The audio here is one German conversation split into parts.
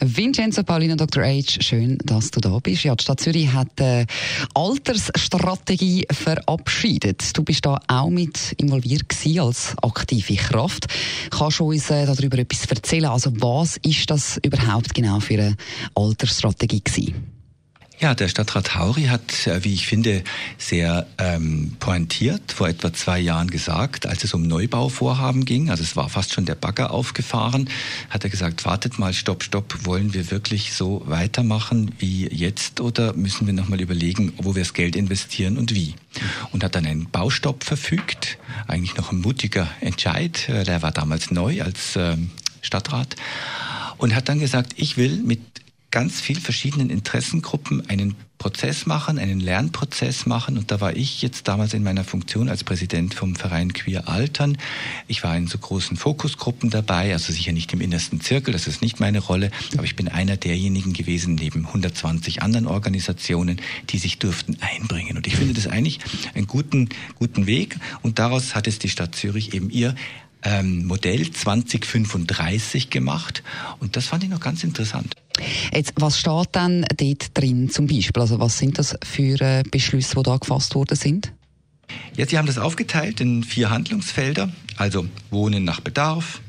Vincenzo Paulino, Dr. H., schön, dass du da bist. Ja, die Stadt Zürich hat eine Altersstrategie verabschiedet. Du bist da auch mit involviert gewesen als aktive Kraft. Kannst du uns äh, darüber etwas erzählen? Also was ist das überhaupt genau für eine Altersstrategie gewesen? Ja, der Stadtrat Hauri hat, äh, wie ich finde, sehr ähm, pointiert vor etwa zwei Jahren gesagt, als es um Neubauvorhaben ging, also es war fast schon der Bagger aufgefahren, hat er gesagt, wartet mal, stopp, stopp, wollen wir wirklich so weitermachen wie jetzt oder müssen wir nochmal überlegen, wo wir das Geld investieren und wie? Und hat dann einen Baustopp verfügt, eigentlich noch ein mutiger Entscheid, äh, der war damals neu als ähm, Stadtrat und hat dann gesagt, ich will mit ganz viel verschiedenen Interessengruppen einen Prozess machen, einen Lernprozess machen. Und da war ich jetzt damals in meiner Funktion als Präsident vom Verein Queer Altern. Ich war in so großen Fokusgruppen dabei, also sicher nicht im innersten Zirkel, das ist nicht meine Rolle, aber ich bin einer derjenigen gewesen, neben 120 anderen Organisationen, die sich durften einbringen. Und ich finde das eigentlich einen guten, guten Weg. Und daraus hat es die Stadt Zürich eben ihr ähm, Modell 2035 gemacht. Und das fand ich noch ganz interessant. Jetzt, was steht denn dort drin zum Beispiel? Also was sind das für äh, Beschlüsse, die da gefasst worden sind? Ja, Sie haben das aufgeteilt in vier Handlungsfelder. Also Wohnen nach Bedarf,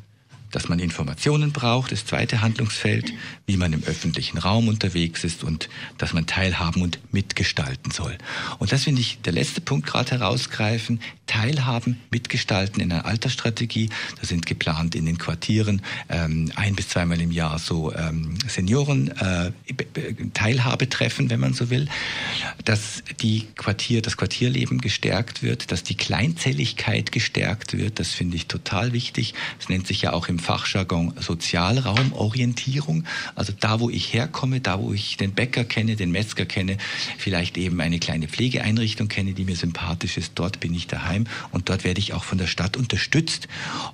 dass man Informationen braucht, das zweite Handlungsfeld, wie man im öffentlichen Raum unterwegs ist und dass man teilhaben und mitgestalten soll. Und das finde ich der letzte Punkt gerade herausgreifen, teilhaben, mitgestalten in einer Altersstrategie. Da sind geplant in den Quartieren ähm, ein bis zweimal im Jahr so ähm, Senioren äh, Teilhabe treffen, wenn man so will, dass die Quartier, das Quartierleben gestärkt wird, dass die Kleinzelligkeit gestärkt wird. Das finde ich total wichtig. Es nennt sich ja auch im Fachjargon Sozialraumorientierung. Also da, wo ich herkomme, da, wo ich den Bäcker kenne, den Metzger kenne, vielleicht eben eine kleine Pflegeeinrichtung kenne, die mir sympathisch ist, dort bin ich daheim und dort werde ich auch von der Stadt unterstützt.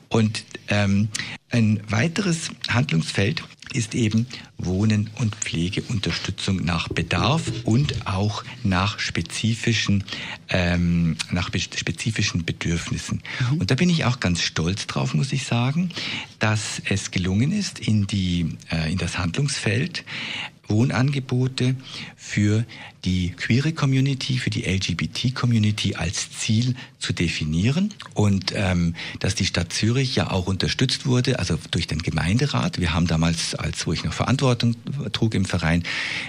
Und ähm, ein weiteres Handlungsfeld ist eben Wohnen und Pflegeunterstützung nach Bedarf und auch nach spezifischen, ähm, nach spezifischen Bedürfnissen. Mhm. Und da bin ich auch ganz stolz drauf, muss ich sagen, dass es gelungen ist, in, die, äh, in das Handlungsfeld Wohnangebote für die queere Community, für die LGBT-Community als Ziel zu definieren und ähm, dass die Stadt Zürich ja auch unterstützt wurde, also durch den Gemeinderat. Wir haben damals, als wo ich noch Verantwortung trug im Verein,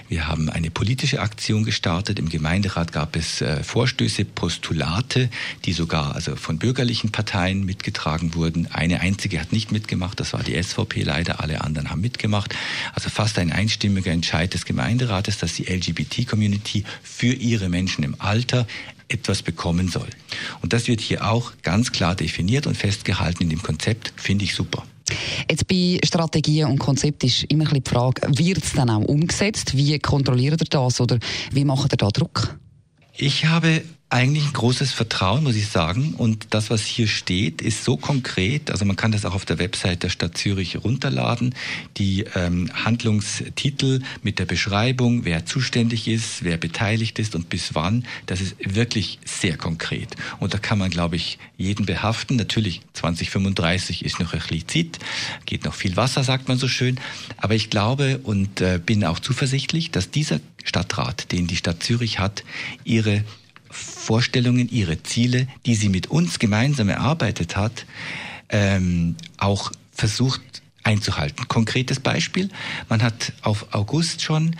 wir haben eine politische Aktion gestartet. Im Gemeinderat gab es äh, Vorstöße, Postulate, die sogar also von bürgerlichen Parteien mitgetragen wurden. Eine einzige hat nicht mitgemacht, das war die SVP leider. Alle anderen haben mitgemacht. Also fast ein einstimmiger Entscheid des Gemeinderates, dass die LGBT-Community für ihre Menschen im Alter etwas bekommen soll. Und das wird hier auch ganz klar definiert und festgehalten in dem Konzept, finde ich super. Jetzt bei Strategien und Konzept ist immer ein die Frage, wird es dann auch umgesetzt? Wie kontrolliert ihr das oder wie macht ihr da Druck? Ich habe eigentlich ein großes Vertrauen, muss ich sagen. Und das, was hier steht, ist so konkret. Also man kann das auch auf der Website der Stadt Zürich runterladen. Die ähm, Handlungstitel mit der Beschreibung, wer zuständig ist, wer beteiligt ist und bis wann, das ist wirklich sehr konkret. Und da kann man, glaube ich, jeden behaften. Natürlich 2035 ist noch explizit, geht noch viel Wasser, sagt man so schön. Aber ich glaube und äh, bin auch zuversichtlich, dass dieser Stadtrat, den die Stadt Zürich hat, ihre Vorstellungen, ihre Ziele, die sie mit uns gemeinsam erarbeitet hat, ähm, auch versucht einzuhalten. Konkretes Beispiel, man hat auf August schon,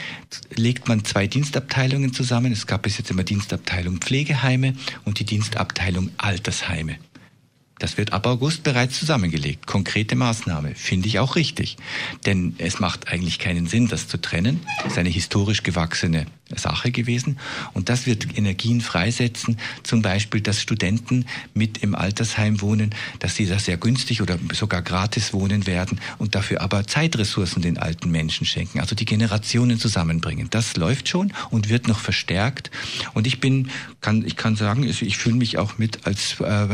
legt man zwei Dienstabteilungen zusammen. Es gab bis jetzt immer Dienstabteilung Pflegeheime und die Dienstabteilung Altersheime. Das wird ab August bereits zusammengelegt. Konkrete Maßnahme. Finde ich auch richtig. Denn es macht eigentlich keinen Sinn, das zu trennen. Das ist eine historisch gewachsene Sache gewesen. Und das wird Energien freisetzen, zum Beispiel, dass Studenten mit im Altersheim wohnen, dass sie da sehr günstig oder sogar gratis wohnen werden und dafür aber Zeitressourcen den alten Menschen schenken, also die Generationen zusammenbringen. Das läuft schon und wird noch verstärkt. Und ich bin, kann, ich kann sagen, ich fühle mich auch mit als, äh,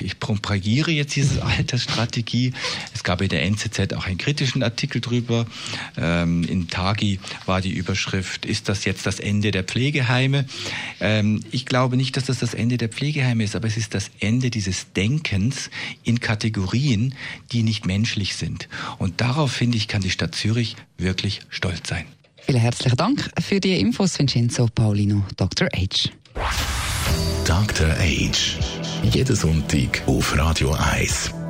ich propagiere jetzt diese Altersstrategie. Es gab in der NZZ auch einen kritischen Artikel drüber. Ähm, in Tagi war die Überschrift, ist das jetzt das Ende der Pflegeheime? Ähm, ich glaube nicht, dass das das Ende der Pflegeheime ist, aber es ist das Ende dieses Denkens in Kategorien, die nicht menschlich sind. Und darauf, finde ich, kann die Stadt Zürich wirklich stolz sein. Vielen herzlichen Dank für die Infos, Vincenzo Paulino, Dr. H. Dr. H. Jeden Sonntag auf Radio 1.